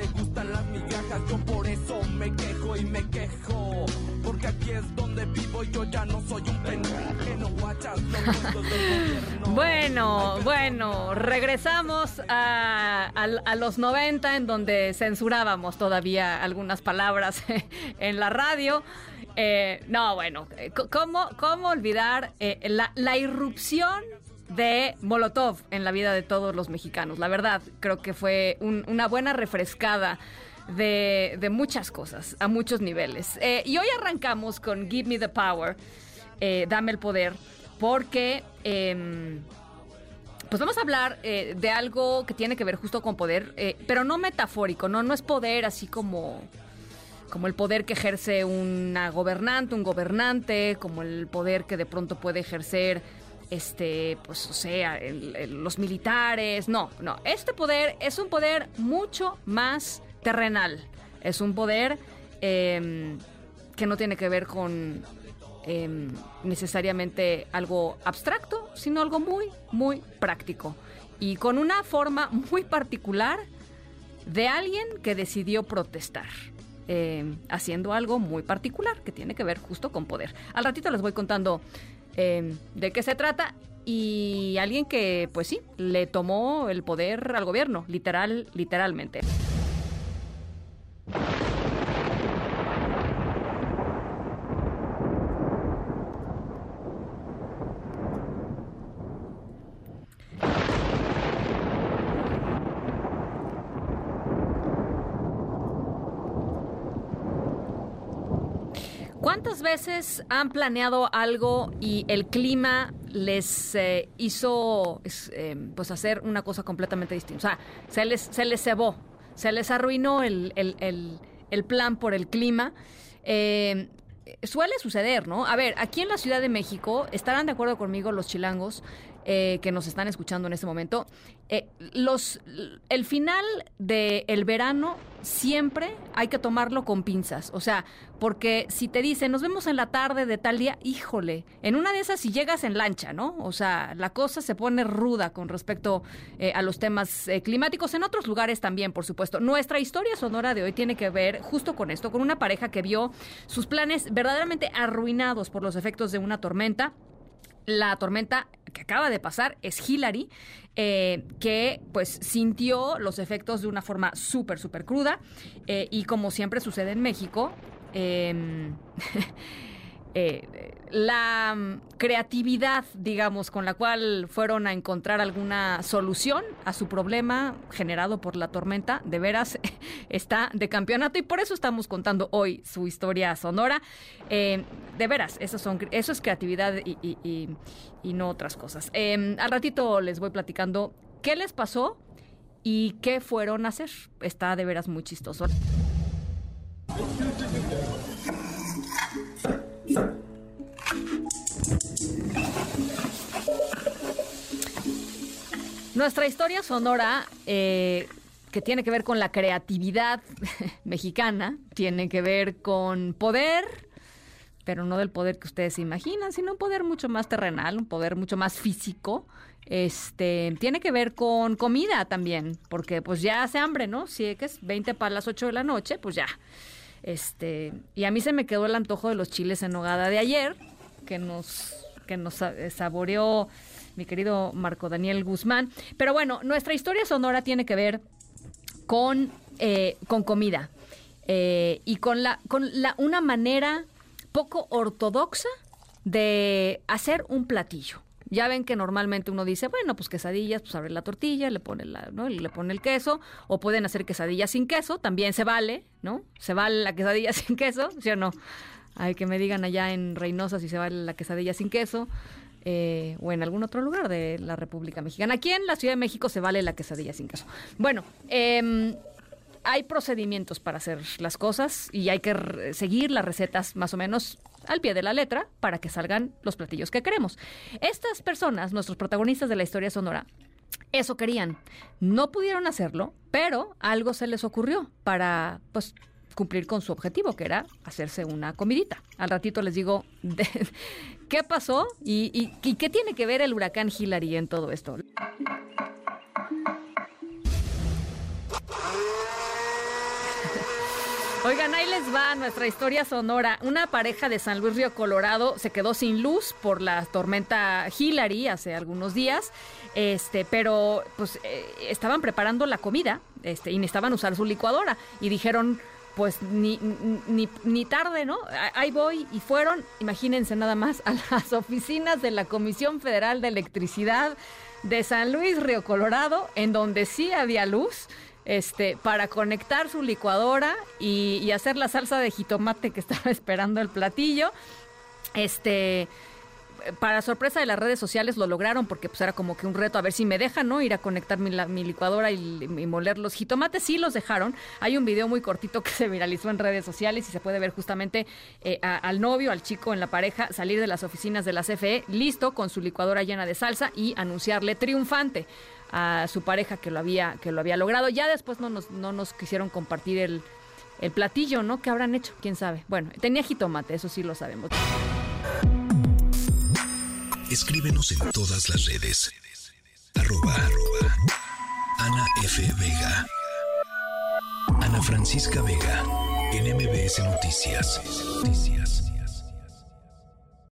le gustan las migajas. Yo por eso me quejo y me quejo. Porque aquí es donde vivo y yo ya no soy un pendejo. No guachas los cuentos del gobierno. Bueno, bueno, regresamos a, a- a los 90 en donde censurábamos todavía algunas palabras en la radio. Eh, no, bueno, eh, ¿cómo, cómo olvidar eh, la, la irrupción de Molotov en la vida de todos los mexicanos? La verdad, creo que fue un- una buena refrescada de, de muchas cosas, a muchos niveles. Eh, y hoy arrancamos con Give Me the Power, eh, Dame el Poder, porque... em, pues vamos a hablar eh, de algo que tiene que ver justo con poder, pero no metafórico, ¿no? No es poder así como, como el poder que ejerce una gobernante, un gobernante, como el poder que de pronto puede ejercer, este, pues, o sea, los militares. No, no. Este poder es un poder mucho más terrenal. Es un poder em, que no tiene que ver con em, necesariamente algo abstracto, sino algo muy, muy práctico. Y con una forma muy particular de alguien que decidió protestar. em, haciendo algo muy particular que tiene que ver justo con poder. Al ratito les voy contando em, de qué se trata y alguien que, pues sí, le tomó el poder al gobierno, literal, literalmente. ¿Cuántas veces han planeado algo y el clima les eh, hizo eh, pues hacer una cosa completamente distinta? O sea, se les, se les cebó, se les arruinó el, el- el- el plan por el clima. Eh, suele suceder, ¿no? A ver, aquí en la Ciudad de México, estarán de acuerdo conmigo los chilangos eh, que nos están escuchando en este momento. eh, los, el final del verano siempre hay que tomarlo con pinzas. O sea, porque si te dicen, nos vemos en la tarde de tal día, híjole, en una de esas si llegas en lancha, ¿no? O sea, la cosa se pone ruda con respecto eh, a los temas eh, climáticos. En otros lugares también, por supuesto. Nuestra historia sonora de hoy tiene que ver justo con esto, con una pareja que vio sus planes verdaderamente arruinados por los efectos de una tormenta. La tormenta que acaba de pasar es Hillary, eh, que pues sintió los efectos de una forma súper, súper cruda. eh, y como siempre sucede en México, em, la mm, creatividad, digamos, con la cual fueron a encontrar alguna solución a su problema generado por la tormenta, de veras está de campeonato y por eso estamos contando hoy su historia sonora. Eh, de veras, eso, son, eso es creatividad y, no otras cosas. Eh, al ratito les voy platicando qué les pasó y qué fueron a hacer. Está de veras muy chistoso. Nuestra historia sonora, eh, que tiene que ver con la creatividad mexicana, tiene que ver con poder, pero no del poder que ustedes imaginan, sino un poder mucho más terrenal, un poder mucho más físico. Este, tiene que ver con comida también, porque pues ya hace hambre, ¿no? Si es 20 para las 8 de la noche, pues ya. Este, y a mí se me quedó el antojo de los chiles en nogada de ayer, que nos, que nos eh, saboreó mi querido Marco Daniel Guzmán. Pero bueno, nuestra historia sonora tiene que ver con, eh, con comida eh, y con, la, con la, una manera poco ortodoxa de hacer un platillo. Ya ven que normalmente uno dice, bueno, pues quesadillas, pues abre la tortilla, le pone, la, ¿no? le pone el queso, o pueden hacer quesadillas sin queso, también se vale, ¿no? Se vale la quesadilla sin queso, ¿sí o no? Hay que me digan allá en Reynosa si se vale la quesadilla sin queso, eh, o en algún otro lugar de la República Mexicana. Aquí en la Ciudad de México se vale la quesadilla sin queso. Bueno, em, hay procedimientos para hacer las cosas y hay que seguir las recetas más o menos al pie de la letra para que salgan los platillos que queremos. Estas personas, nuestros protagonistas de la historia sonora, eso querían. No pudieron hacerlo, pero algo se les ocurrió para pues cumplir con su objetivo, que era hacerse una comidita. Al ratito les digo qué pasó y, y qué tiene que ver el huracán Hillary en todo esto. Oigan, ahí les va nuestra historia sonora. Una pareja de San Luis Río Colorado se quedó sin luz por la tormenta Hillary hace algunos días, este, pero pues eh, estaban preparando la comida, este, y necesitaban usar su licuadora y dijeron, pues ni, ni, ni, tarde, ¿no? Ahí voy y fueron, imagínense nada más, a las oficinas de la Comisión Federal de Electricidad de San Luis Río Colorado, en donde sí había luz este, para conectar su licuadora y, hacer la salsa de jitomate que estaba esperando el platillo. Este, para sorpresa de las redes sociales lo lograron porque pues era como que un reto a ver si me dejan, ¿no? Ir a conectar mi, licuadora y, moler los jitomates. Sí los dejaron. Hay un video muy cortito que se viralizó en redes sociales y se puede ver justamente eh, al novio, al chico en la pareja salir de las oficinas de la CFE listo con su licuadora llena de salsa y anunciarle triunfante a su pareja que lo había, que lo había logrado. Ya después no nos, no nos quisieron compartir el, el platillo, ¿no? ¿Qué habrán hecho? ¿Quién sabe? Bueno, tenía jitomate, eso sí lo sabemos. Escríbenos en todas las redes. Arroba, Ana F. Vega. Ana Francisca Vega. En MBS. Noticias.